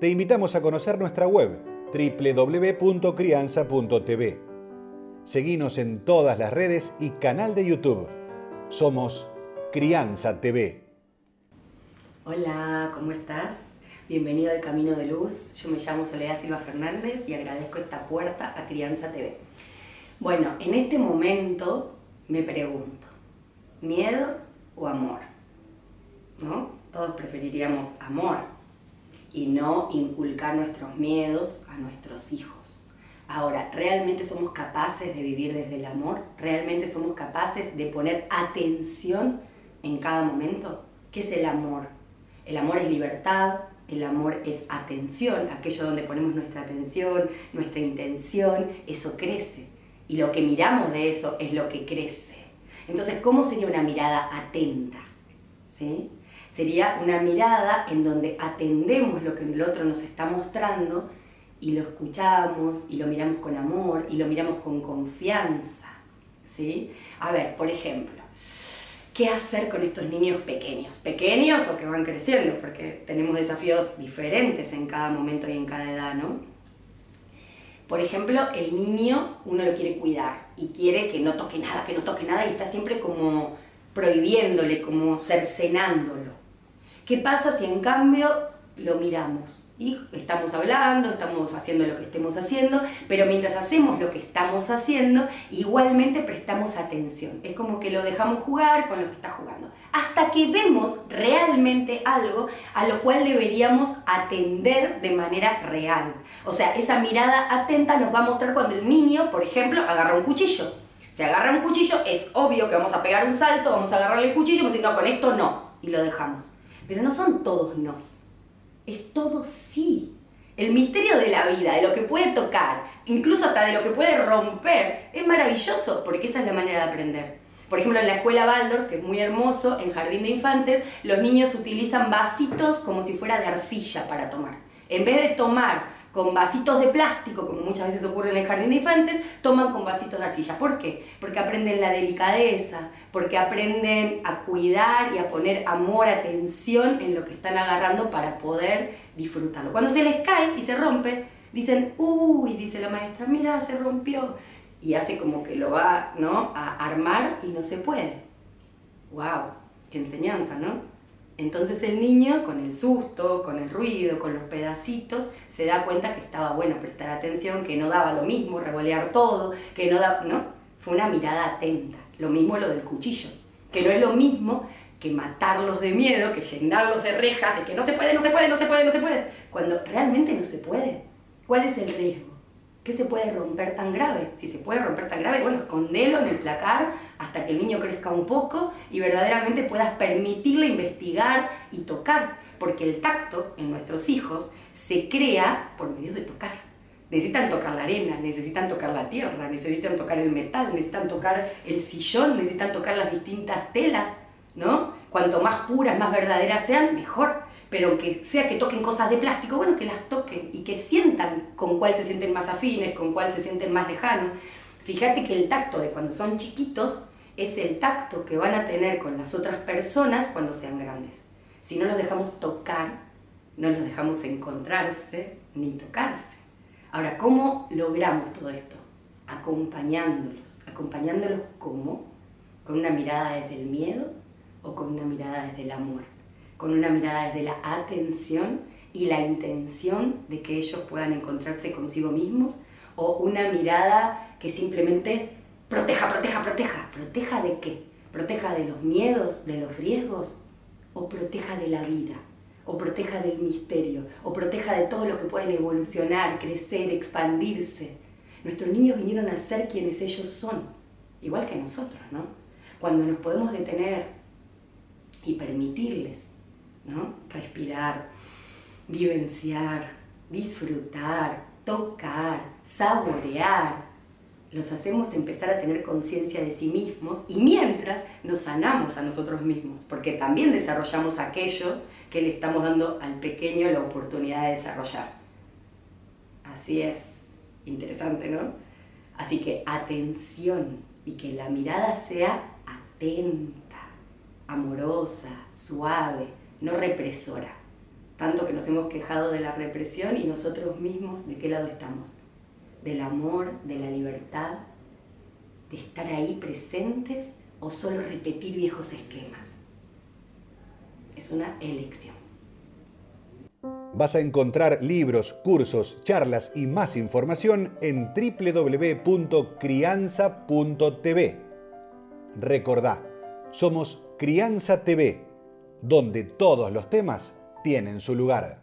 Te invitamos a conocer nuestra web www.crianza.tv. Seguinos en todas las redes y canal de YouTube. Somos Crianza TV. Hola, ¿cómo estás? Bienvenido al Camino de Luz. Yo me llamo Soledad Silva Fernández y agradezco esta puerta a Crianza TV. Bueno, en este momento me pregunto, ¿miedo o amor? ¿No? Todos preferiríamos amor y no inculcar nuestros miedos a nuestros hijos. Ahora, ¿realmente somos capaces de vivir desde el amor? ¿Realmente somos capaces de poner atención en cada momento? ¿Qué es el amor? El amor es libertad, el amor es atención, aquello donde ponemos nuestra atención, nuestra intención, eso crece. Y lo que miramos de eso es lo que crece. Entonces, ¿cómo sería una mirada atenta? ¿Sí? Sería una mirada en donde atendemos lo que el otro nos está mostrando y lo escuchamos y lo miramos con amor y lo miramos con confianza. ¿sí? A ver, por ejemplo, ¿qué hacer con estos niños pequeños? Pequeños o que van creciendo, porque tenemos desafíos diferentes en cada momento y en cada edad, ¿no? Por ejemplo, el niño uno lo quiere cuidar y quiere que no toque nada, que no toque nada y está siempre como prohibiéndole, como cercenándolo. ¿Qué pasa si en cambio lo miramos? y estamos hablando, estamos haciendo lo que estemos haciendo, pero mientras hacemos lo que estamos haciendo, igualmente prestamos atención. Es como que lo dejamos jugar con lo que está jugando. Hasta que vemos realmente algo a lo cual deberíamos atender de manera real. O sea, esa mirada atenta nos va a mostrar cuando el niño, por ejemplo, agarra un cuchillo. Si agarra un cuchillo, es obvio que vamos a pegar un salto, vamos a agarrarle el cuchillo y decir, no, con esto no. Y lo dejamos. Pero no son todos nos es todo sí. El misterio de la vida, de lo que puede tocar, incluso hasta de lo que puede romper, es maravilloso, porque esa es la manera de aprender. Por ejemplo, en la escuela Waldorf, que es muy hermoso, en Jardín de Infantes, los niños utilizan vasitos como si fuera de arcilla para tomar. En vez de tomar con vasitos de plástico, como muchas veces ocurre en el jardín de infantes, toman con vasitos de arcilla. ¿Por qué? Porque aprenden la delicadeza, porque aprenden a cuidar y a poner amor, atención en lo que están agarrando para poder disfrutarlo. Cuando se les cae y se rompe, dicen, uy, dice la maestra, mira, se rompió. Y hace como que lo va ¿no? a armar y no se puede. ¡Wow! ¡Qué enseñanza, ¿no? Entonces el niño, con el susto, con el ruido, con los pedacitos, se da cuenta que estaba bueno prestar atención, que no daba lo mismo revolear todo, que no da, ¿no? Fue una mirada atenta. Lo mismo lo del cuchillo, que no es lo mismo que matarlos de miedo, que llenarlos de rejas, de que no se puede, no se puede, no se puede, no se puede, cuando realmente no se puede. ¿Cuál es el riesgo? ¿Qué se puede romper tan grave? Si se puede romper tan grave, bueno, escondelo en el placar hasta que el niño crezca un poco y verdaderamente puedas permitirle investigar y tocar, porque el tacto en nuestros hijos se crea por medio de tocar. Necesitan tocar la arena, necesitan tocar la tierra, necesitan tocar el metal, necesitan tocar el sillón, necesitan tocar las distintas telas, ¿no? Cuanto más puras, más verdaderas sean, mejor pero que sea que toquen cosas de plástico, bueno, que las toquen y que sientan con cuál se sienten más afines, con cuál se sienten más lejanos. Fíjate que el tacto de cuando son chiquitos es el tacto que van a tener con las otras personas cuando sean grandes. Si no los dejamos tocar, no los dejamos encontrarse ni tocarse. Ahora, ¿cómo logramos todo esto? Acompañándolos. ¿Acompañándolos cómo? ¿Con una mirada desde el miedo o con una mirada desde el amor? Con una mirada desde la atención y la intención de que ellos puedan encontrarse consigo mismos, o una mirada que simplemente proteja, proteja, proteja. ¿Proteja de qué? ¿Proteja de los miedos, de los riesgos? ¿O proteja de la vida? ¿O proteja del misterio? ¿O proteja de todo lo que pueden evolucionar, crecer, expandirse? Nuestros niños vinieron a ser quienes ellos son, igual que nosotros, ¿no? Cuando nos podemos detener y permitirles ¿no? Respirar, vivenciar, disfrutar, tocar, saborear, los hacemos empezar a tener conciencia de sí mismos y mientras nos sanamos a nosotros mismos, porque también desarrollamos aquello que le estamos dando al pequeño la oportunidad de desarrollar. Así es, interesante, ¿no? Así que atención y que la mirada sea atenta, amorosa, suave, no represora. Tanto que nos hemos quejado de la represión y nosotros mismos, ¿de qué lado estamos? del amor, de la libertad, de estar ahí presentes o solo repetir viejos esquemas. Es una elección. Vas a encontrar libros, cursos, charlas y más información en www.crianza.tv. Recordá, somos Crianza TV, donde todos los temas tienen su lugar.